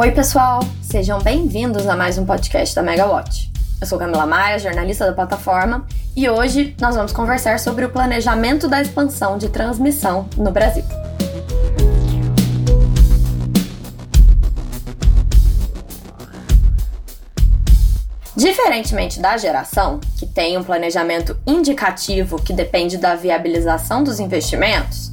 Oi, pessoal! Sejam bem-vindos a mais um podcast da Megawatt. Eu sou Camila Maia, jornalista da plataforma, e hoje nós vamos conversar sobre o planejamento da expansão de transmissão no Brasil. Diferentemente da geração, que tem um planejamento indicativo que depende da viabilização dos investimentos,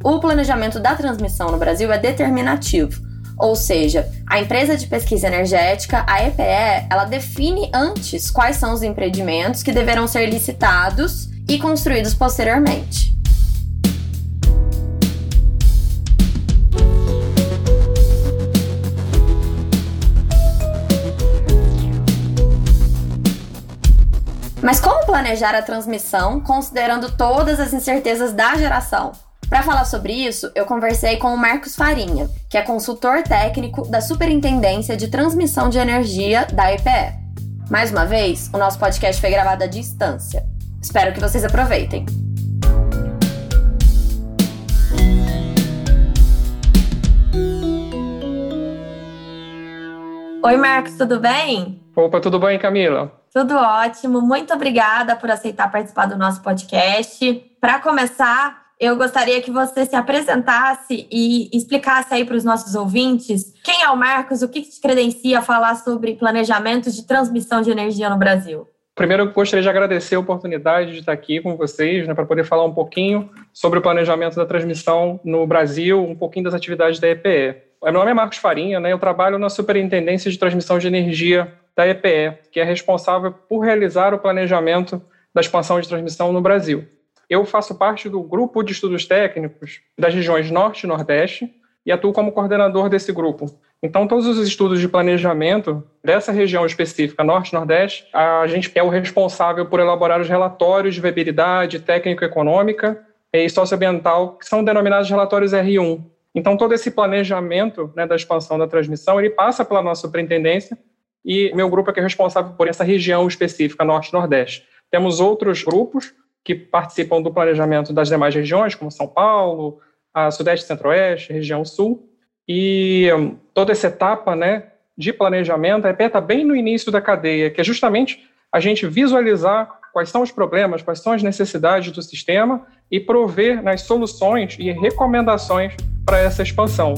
o planejamento da transmissão no Brasil é determinativo, ou seja, a empresa de pesquisa energética, a EPE, ela define antes quais são os empreendimentos que deverão ser licitados e construídos posteriormente. Mas como planejar a transmissão considerando todas as incertezas da geração? Para falar sobre isso, eu conversei com o Marcos Farinha, que é consultor técnico da Superintendência de Transmissão de Energia da EPE. Mais uma vez, o nosso podcast foi gravado à distância. Espero que vocês aproveitem. Oi, Marcos, tudo bem? Opa, tudo bem, Camila? Tudo ótimo. Muito obrigada por aceitar participar do nosso podcast. Para começar, eu gostaria que você se apresentasse e explicasse aí para os nossos ouvintes quem é o Marcos, o que te credencia a falar sobre planejamento de transmissão de energia no Brasil. Primeiro, eu gostaria de agradecer a oportunidade de estar aqui com vocês, né, para poder falar um pouquinho sobre o planejamento da transmissão no Brasil, um pouquinho das atividades da EPE. Meu nome é Marcos Farinha, né, eu trabalho na Superintendência de Transmissão de Energia da EPE, que é responsável por realizar o planejamento da expansão de transmissão no Brasil. Eu faço parte do grupo de estudos técnicos das regiões Norte e Nordeste e atuo como coordenador desse grupo. Então, todos os estudos de planejamento dessa região específica, Norte e Nordeste, a gente é o responsável por elaborar os relatórios de viabilidade técnico-econômica e socioambiental, que são denominados relatórios R1. Então, todo esse planejamento né, da expansão da transmissão, ele passa pela nossa superintendência e meu grupo é que é responsável por essa região específica, Norte e Nordeste. Temos outros grupos que participam do planejamento das demais regiões, como São Paulo, a Sudeste Centro-Oeste, região Sul, e hum, toda essa etapa né, de planejamento, EP está bem no início da cadeia, que é justamente a gente visualizar quais são os problemas, quais são as necessidades do sistema e prover nas soluções e recomendações para essa expansão.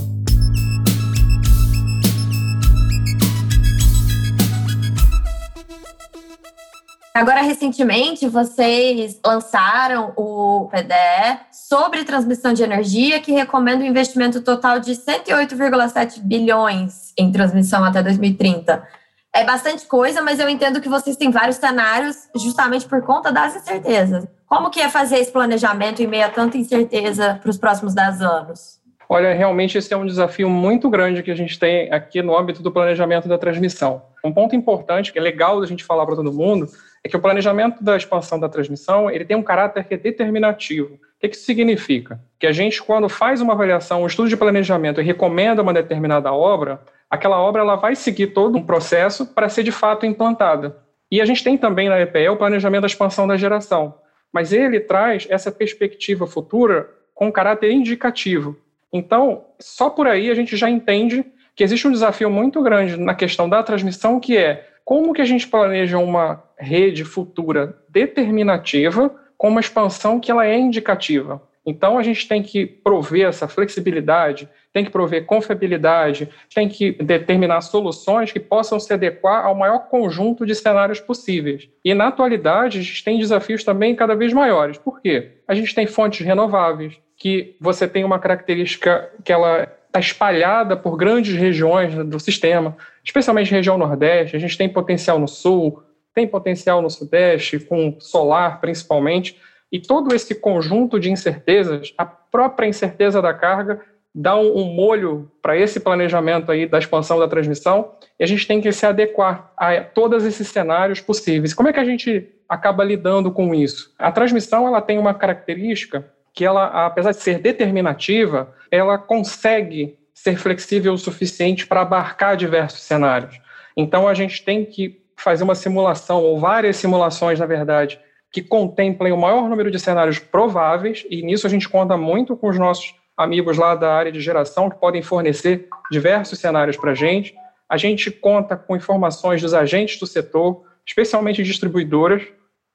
Agora, recentemente, vocês lançaram o PDE sobre transmissão de energia, que recomenda um investimento total de 108,7 bilhões em transmissão até 2030. É bastante coisa, mas eu entendo que vocês têm vários cenários justamente por conta das incertezas. Como que é fazer esse planejamento em meio a tanta incerteza para os próximos 10 anos? Olha, realmente esse é um desafio muito grande que a gente tem aqui no âmbito do planejamento da transmissão. Um ponto importante, que é legal da gente falar para todo mundo, é que o planejamento da expansão da transmissão ele tem um caráter que é determinativo. O que, que isso significa? Que a gente, quando faz uma avaliação, um estudo de planejamento e recomenda uma determinada obra, aquela obra ela vai seguir todo um processo para ser de fato implantada. E a gente tem também na EPE o planejamento da expansão da geração, mas ele traz essa perspectiva futura com caráter indicativo. Então, só por aí a gente já entende que existe um desafio muito grande na questão da transmissão, que é como que a gente planeja uma rede futura determinativa com uma expansão que ela é indicativa? Então a gente tem que prover essa flexibilidade, tem que prover confiabilidade, tem que determinar soluções que possam se adequar ao maior conjunto de cenários possíveis. E na atualidade a gente tem desafios também cada vez maiores. Por quê? A gente tem fontes renováveis, que você tem uma característica que ela está espalhada por grandes regiões do sistema, especialmente região Nordeste. A gente tem potencial no Sul, tem potencial no Sudeste, com solar principalmente. E todo esse conjunto de incertezas, a própria incerteza da carga, dá um, molho para esse planejamento aí da expansão da transmissão. E a gente tem que se adequar a todos esses cenários possíveis. Como é que a gente acaba lidando com isso? A transmissão ela tem uma característica que ela, apesar de ser determinativa, ela consegue ser flexível o suficiente para abarcar diversos cenários. Então a gente tem que fazer uma simulação ou várias simulações, na verdade, que contemplem o maior número de cenários prováveis e nisso a gente conta muito com os nossos amigos lá da área de geração que podem fornecer diversos cenários para a gente. A gente conta com informações dos agentes do setor, especialmente distribuidoras,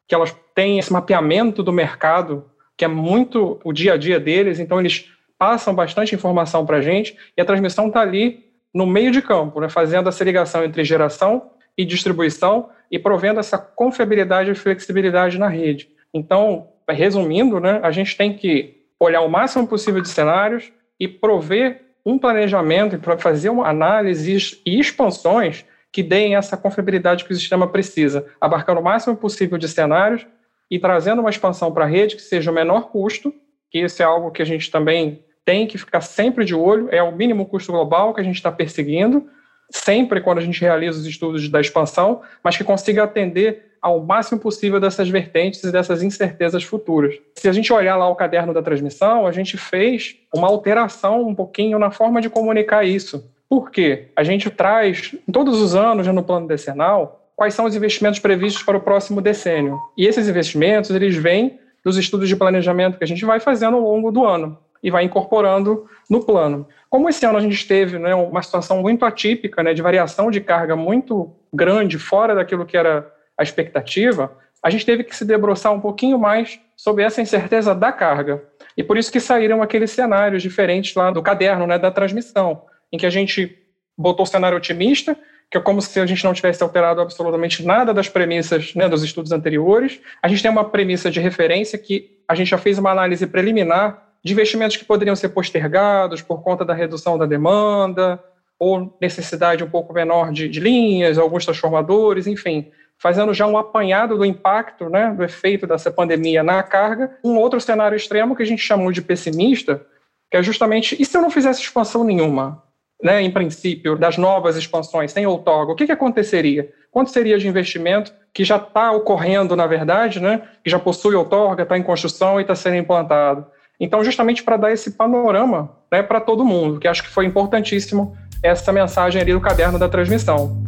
que elas têm esse mapeamento do mercado, que é muito o dia a dia deles, então eles passam bastante informação para a gente e a transmissão está ali no meio de campo, né, fazendo essa ligação entre geração e distribuição e provendo essa confiabilidade e flexibilidade na rede. Então, resumindo, né, a gente tem que olhar o máximo possível de cenários e prover um planejamento para fazer uma análise e expansões que deem essa confiabilidade que o sistema precisa, abarcando o máximo possível de cenários e trazendo uma expansão para a rede que seja o menor custo, que isso é algo que a gente também tem que ficar sempre de olho, é o mínimo custo global que a gente está perseguindo, sempre quando a gente realiza os estudos da expansão, mas que consiga atender ao máximo possível dessas vertentes e dessas incertezas futuras. Se a gente olhar lá o caderno da transmissão, a gente fez uma alteração um pouquinho na forma de comunicar isso. Por quê? A gente traz, todos os anos, no plano decenal, quais são os investimentos previstos para o próximo decênio. E esses investimentos, eles vêm dos estudos de planejamento que a gente vai fazendo ao longo do ano e vai incorporando no plano. Como esse ano a gente teve né, uma situação muito atípica, né, de variação de carga muito grande, fora daquilo que era a expectativa, a gente teve que se debruçar um pouquinho mais sobre essa incerteza da carga. E por isso que saíram aqueles cenários diferentes lá do caderno, né, da transmissão, em que a gente botou o cenário otimista, que é como se a gente não tivesse alterado absolutamente nada das premissas né, dos estudos anteriores. A gente tem uma premissa de referência que a gente já fez uma análise preliminar de investimentos que poderiam ser postergados por conta da redução da demanda, ou necessidade um pouco menor de, de linhas, alguns transformadores, enfim fazendo já um apanhado do impacto, né, do efeito dessa pandemia na carga. Um outro cenário extremo que a gente chamou de pessimista, que é justamente, e se eu não fizesse expansão nenhuma, né, em princípio, das novas expansões, sem outorga, o que, que aconteceria? Quanto seria de investimento que já está ocorrendo, na verdade, né, que já possui outorga, está em construção e está sendo implantado? Então, justamente para dar esse panorama né, para todo mundo, que acho que foi importantíssimo essa mensagem ali do caderno da transmissão.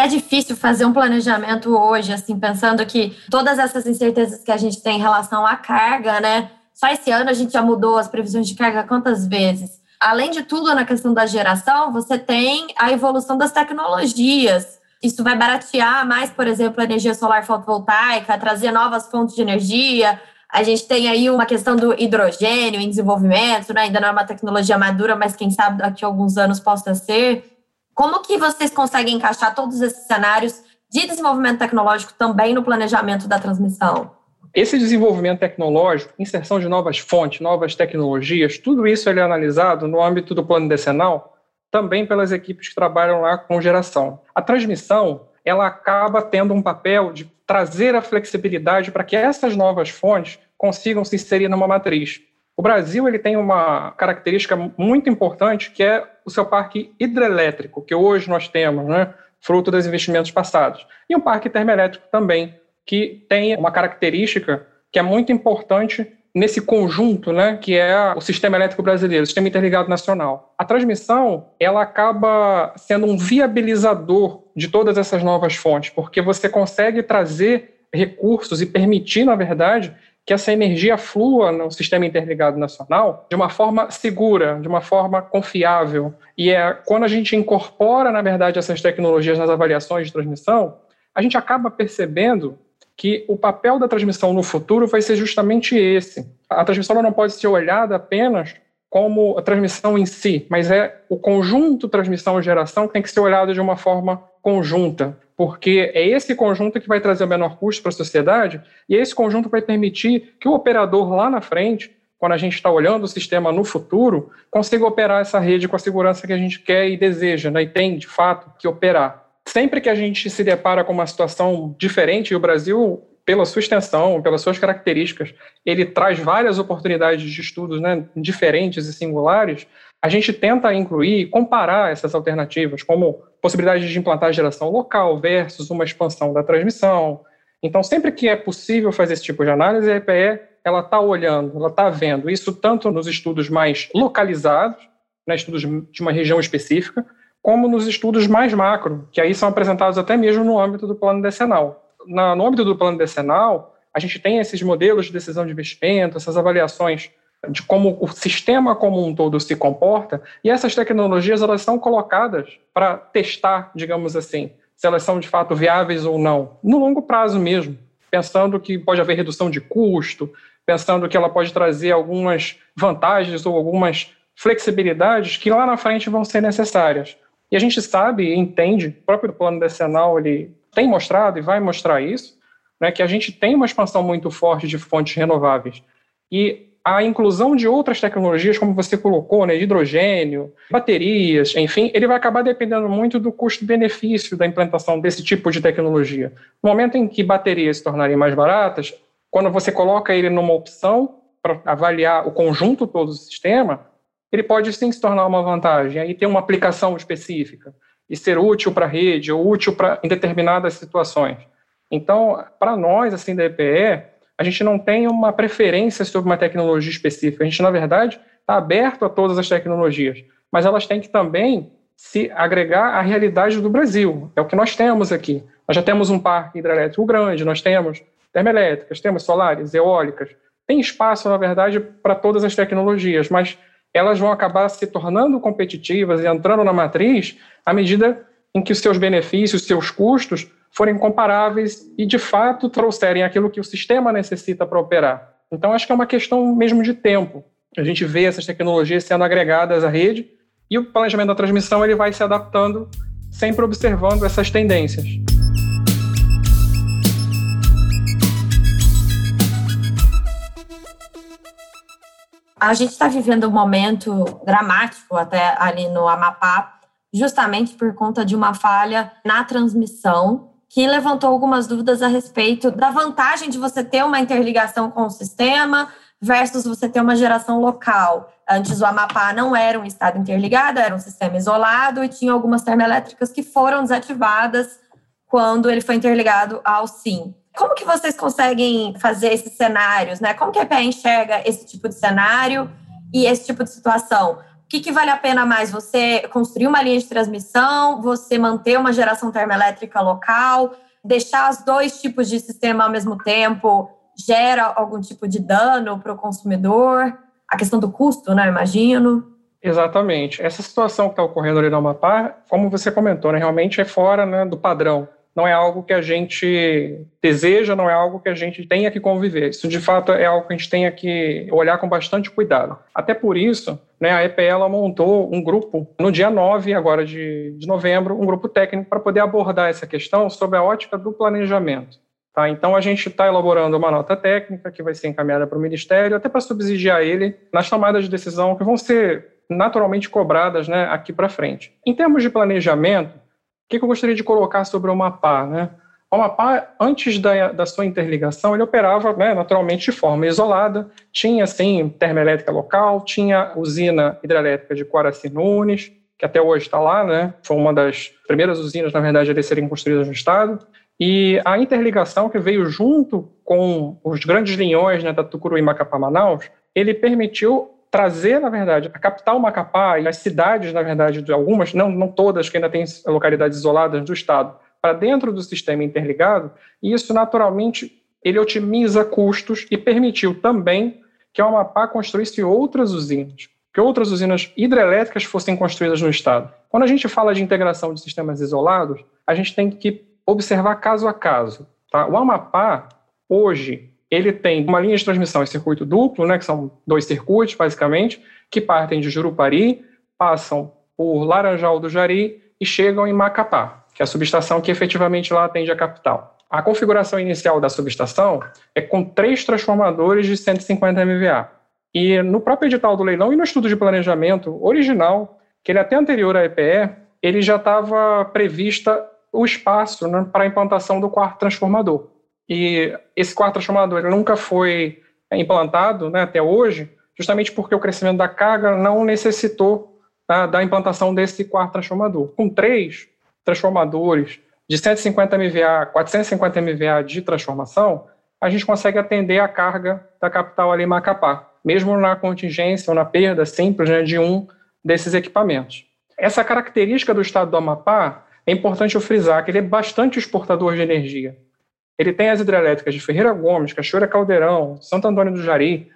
É difícil fazer um planejamento hoje, assim, pensando que todas essas incertezas que a gente tem em relação à carga, né? Só esse ano a gente já mudou as previsões de carga quantas vezes? Além de tudo, na questão da geração, você tem a evolução das tecnologias. Isso vai baratear mais, por exemplo, a energia solar fotovoltaica, trazer novas fontes de energia. A gente tem aí uma questão do hidrogênio em desenvolvimento, né? ainda não é uma tecnologia madura, mas quem sabe daqui a alguns anos possa ser. Como que vocês conseguem encaixar todos esses cenários de desenvolvimento tecnológico também no planejamento da transmissão? Esse desenvolvimento tecnológico, inserção de novas fontes, novas tecnologias, tudo isso é analisado no âmbito do plano decenal, também pelas equipes que trabalham lá com geração. A transmissão, ela acaba tendo um papel de trazer a flexibilidade para que essas novas fontes consigam se inserir numa matriz. O Brasil ele tem uma característica muito importante que é o seu parque hidrelétrico, que hoje nós temos, né, fruto dos investimentos passados, e um parque termoelétrico também, que tem uma característica que é muito importante nesse conjunto, né, que é o sistema elétrico brasileiro, o sistema interligado nacional. A transmissão, ela acaba sendo um viabilizador de todas essas novas fontes, porque você consegue trazer recursos e permitir, na verdade, que essa energia flua no sistema interligado nacional de uma forma segura, de uma forma confiável. E é quando a gente incorpora, na verdade, essas tecnologias nas avaliações de transmissão, a gente acaba percebendo que o papel da transmissão no futuro vai ser justamente esse. A transmissão não pode ser olhada apenas como a transmissão em si, mas é o conjunto transmissão e geração que tem que ser olhado de uma forma conjunta, porque é esse conjunto que vai trazer o menor custo para a sociedade e esse conjunto vai permitir que o operador lá na frente, quando a gente está olhando o sistema no futuro, consiga operar essa rede com a segurança que a gente quer e deseja, né, e tem de fato que operar. Sempre que a gente se depara com uma situação diferente, e o Brasil pela sua extensão, pelas suas características, ele traz várias oportunidades de estudos né, diferentes e singulares, a gente tenta incluir e comparar essas alternativas, como possibilidade de implantar geração local versus uma expansão da transmissão. Então, sempre que é possível fazer esse tipo de análise, a EPE ela está olhando, ela está vendo isso tanto nos estudos mais localizados, né, estudos de uma região específica, como nos estudos mais macro, que aí são apresentados até mesmo no âmbito do plano decenal. na, no âmbito do plano decenal, a gente tem esses modelos de decisão de investimento, essas avaliações de como o sistema como um todo se comporta, e essas tecnologias elas são colocadas para testar, digamos assim, se elas são de fato viáveis ou não, no longo prazo mesmo, pensando que pode haver redução de custo, pensando que ela pode trazer algumas vantagens ou algumas flexibilidades que lá na frente vão ser necessárias. E a gente sabe e entende, o próprio plano decenal ele tem mostrado e vai mostrar isso, né, que a gente tem uma expansão muito forte de fontes renováveis. E a inclusão de outras tecnologias, como você colocou, né, hidrogênio, baterias, enfim, ele vai acabar dependendo muito do custo-benefício da implantação desse tipo de tecnologia. No momento em que baterias se tornarem mais baratas, quando você coloca ele numa opção para avaliar o conjunto todo do sistema, ele pode sim se tornar uma vantagem, aí ter uma aplicação específica e ser útil para a rede ou útil para em determinadas situações. Então, para nós, assim, da EPE, a gente não tem uma preferência sobre uma tecnologia específica. A gente, na verdade, está aberto a todas as tecnologias, mas elas têm que também se agregar à realidade do Brasil. É o que nós temos aqui. Nós já temos um parque hidrelétrico grande, nós temos termoelétricas, temos solares, eólicas. Tem espaço, na verdade, para todas as tecnologias, mas elas vão acabar se tornando competitivas e entrando na matriz à medida em que os seus benefícios, os seus custos forem comparáveis e, de fato, trouxerem aquilo que o sistema necessita para operar. Então, acho que é uma questão mesmo de tempo. A gente vê essas tecnologias sendo agregadas à rede e o planejamento da transmissão ele vai se adaptando, sempre observando essas tendências. A gente está vivendo um momento dramático até ali no Amapá, justamente por conta de uma falha na transmissão, que levantou algumas dúvidas a respeito da vantagem de você ter uma interligação com o sistema versus você ter uma geração local. Antes o Amapá não era um estado interligado, era um sistema isolado e tinha algumas termoelétricas que foram desativadas quando ele foi interligado ao SIM. Como que vocês conseguem fazer esses cenários, né? Como que a EPE enxerga esse tipo de cenário e esse tipo de situação? Que, que vale a pena mais? Você construir uma linha de transmissão, você manter uma geração termoelétrica local, deixar os dois tipos de sistema ao mesmo tempo gera algum tipo de dano para o consumidor? A questão do custo, né? Imagino. Exatamente. Essa situação que está ocorrendo ali no Amapá, como você comentou, né, realmente é fora né, do padrão não é algo que a gente deseja, não é algo que a gente tenha que conviver. Isso, de fato, é algo que a gente tenha que olhar com bastante cuidado. Até por isso, né, a EPE montou um grupo no dia 9, agora de, de novembro, um grupo técnico para poder abordar essa questão sob a ótica do planejamento. Tá? Então, a gente está elaborando uma nota técnica que vai ser encaminhada para o Ministério, até para subsidiar ele nas tomadas de decisão que vão ser naturalmente cobradas né, aqui para frente. Em termos de planejamento, que, que eu gostaria de colocar sobre o Amapá? Né? O Amapá, antes da, da sua interligação, ele operava né, naturalmente de forma isolada, tinha, sim, termoelétrica local, tinha usina hidrelétrica de Quaraci Nunes, que até hoje está lá, né? foi uma das primeiras usinas, na verdade, a serem construídas no estado, e a interligação que veio junto com os grandes linhões né, da Tucuruí Macapá Manaus, ele permitiu trazer, na verdade, a capital Macapá e as cidades, na verdade, de algumas, não, não todas, que ainda têm localidades isoladas do estado, para dentro do sistema interligado, e isso naturalmente ele otimiza custos e permitiu também que o Amapá construísse outras usinas, que outras usinas hidrelétricas fossem construídas no estado. Quando a gente fala de integração de sistemas isolados, a gente tem que observar caso a caso. Tá? O Amapá, hoje, ele tem uma linha de transmissão em circuito duplo, né, que são dois circuitos, basicamente, que partem de Jurupari, passam por Laranjal do Jari e chegam em Macapá, que é a subestação que efetivamente lá atende a capital. A configuração inicial da subestação é com três transformadores de 150 MVA. E no próprio edital do leilão e no estudo de planejamento original, que ele é até anterior à EPE, ele já estava prevista o espaço né, para a implantação do quarto transformador. E esse quarto transformador nunca foi implantado né, até hoje, justamente porque o crescimento da carga não necessitou tá, da implantação desse quarto transformador. Com três transformadores de 150 MVA, 450 MVA de transformação, a gente consegue atender a carga da capital ali em Macapá, mesmo na contingência ou na perda simples né, de um desses equipamentos. Essa característica do estado do Amapá é importante eu frisar que ele é bastante exportador de energia. Ele tem as hidrelétricas de Ferreira Gomes, Cachoeira Caldeirão, Santo Antônio do Jari,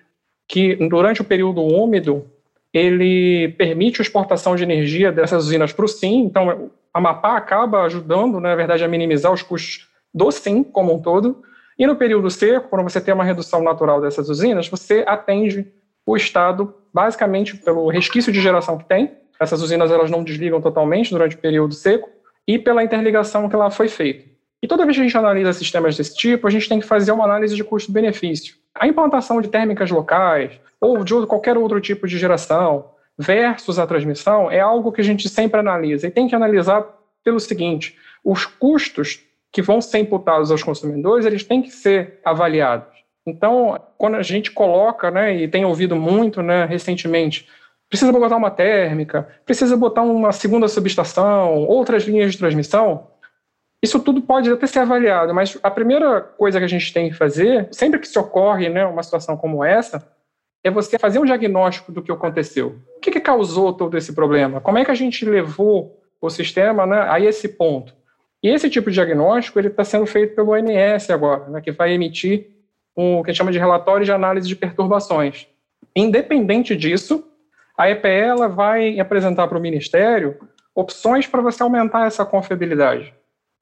que durante o período úmido ele permite a exportação de energia dessas usinas para o SIM. Então, a Amapá acaba ajudando, né, na verdade, a minimizar os custos do SIM como um todo. E no período seco, quando você tem uma redução natural dessas usinas, você atende o Estado basicamente pelo resquício de geração que tem. Essas usinas elas não desligam totalmente durante o período seco e pela interligação que lá foi feita. E toda vez que a gente analisa sistemas desse tipo, a gente tem que fazer uma análise de custo-benefício. A implantação de térmicas locais, ou de qualquer outro tipo de geração, versus a transmissão, é algo que a gente sempre analisa. E tem que analisar pelo seguinte: os custos que vão ser imputados aos consumidores, eles têm que ser avaliados. Então, quando a gente coloca, né, e tem ouvido muito né, recentemente, precisa botar uma térmica, precisa botar uma segunda subestação, outras linhas de transmissão, isso tudo pode até ser avaliado, mas a primeira coisa que a gente tem que fazer, sempre que se ocorre né, uma situação como essa, é você fazer um diagnóstico do que aconteceu. O que, que causou todo esse problema? Como é que a gente levou o sistema né, a esse ponto? E esse tipo de diagnóstico ele está sendo feito pelo ONS agora, né, que vai emitir o que a gente chama de relatório de análise de perturbações. Independente disso, a EPE ela vai apresentar para o Ministério opções para você aumentar essa confiabilidade.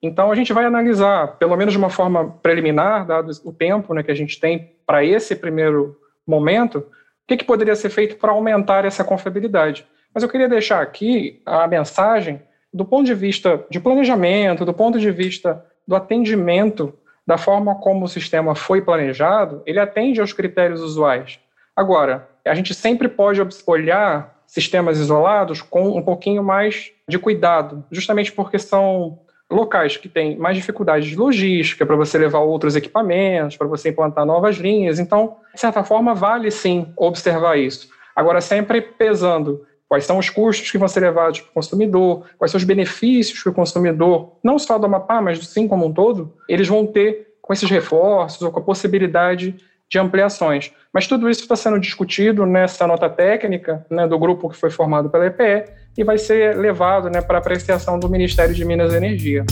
Então, a gente vai analisar, pelo menos de uma forma preliminar, dado o tempo né, que a gente tem para esse primeiro momento, o que, que poderia ser feito para aumentar essa confiabilidade. Mas eu queria deixar aqui a mensagem do ponto de vista de planejamento, do ponto de vista do atendimento, da forma como o sistema foi planejado, ele atende aos critérios usuais. Agora, a gente sempre pode olhar sistemas isolados com um pouquinho mais de cuidado, justamente porque são locais que têm mais dificuldade de logística para você levar outros equipamentos, para você implantar novas linhas. Então, de certa forma, vale sim observar isso. Agora, sempre pesando quais são os custos que vão ser levados para o consumidor, quais são os benefícios que o consumidor, não só do Amapá, mas do SIM como um todo, eles vão ter com esses reforços ou com a possibilidade de ampliações. Mas tudo isso está sendo discutido nessa nota técnica né, do grupo que foi formado pela EPE e vai ser levado né, para apreciação do Ministério de Minas e Energia.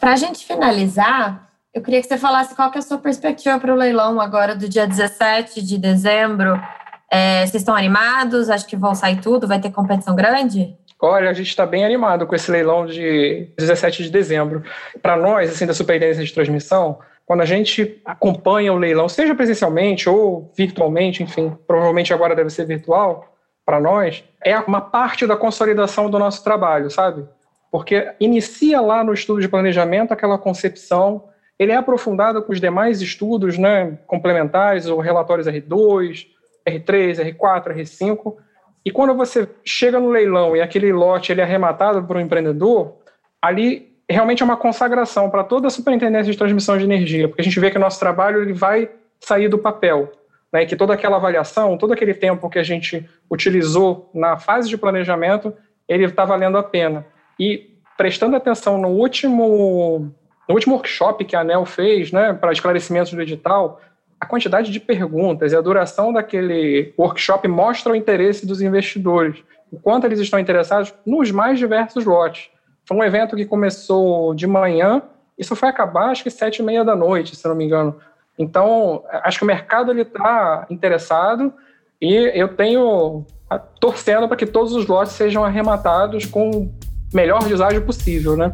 Para a gente finalizar, eu queria que você falasse qual que é a sua perspectiva para o leilão agora do dia 17 de dezembro. É, vocês estão animados? Acho que vão sair tudo? Vai ter competição grande? Olha, a gente está bem animado com esse leilão de 17 de dezembro. Para nós, assim, da Superintendência de Transmissão, quando a gente acompanha o leilão, seja presencialmente ou virtualmente, enfim, provavelmente agora deve ser virtual, para nós, é uma parte da consolidação do nosso trabalho, sabe? Porque inicia lá no estudo de planejamento aquela concepção, ele é aprofundado com os demais estudos né, complementares, ou relatórios R2, R3, R4, R5, e quando você chega no leilão e aquele lote ele é arrematado para o empreendedor, ali realmente é uma consagração para toda a superintendência de transmissão de energia, porque a gente vê que o nosso trabalho ele vai sair do papel, né, que toda aquela avaliação, todo aquele tempo que a gente utilizou na fase de planejamento, ele está valendo a pena. E prestando atenção no último, no último workshop que a ANEL fez, né, para esclarecimentos do edital, a quantidade de perguntas e a duração daquele workshop mostra o interesse dos investidores, o quanto eles estão interessados nos mais diversos lotes. Foi um evento que começou de manhã, isso foi acabar acho que sete e meia da noite, se não me engano. Então, acho que o mercado está interessado e eu tenho torcendo para que todos os lotes sejam arrematados com o melhor deságio possível, né?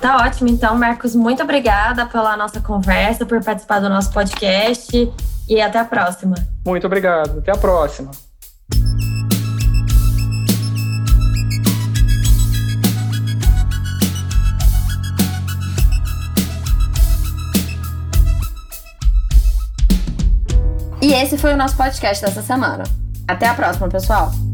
Tá ótimo, então, Marcos, muito obrigada pela nossa conversa, por participar do nosso podcast e até a próxima. Muito obrigado, até a próxima. E esse foi o nosso podcast dessa semana. Até a próxima, pessoal!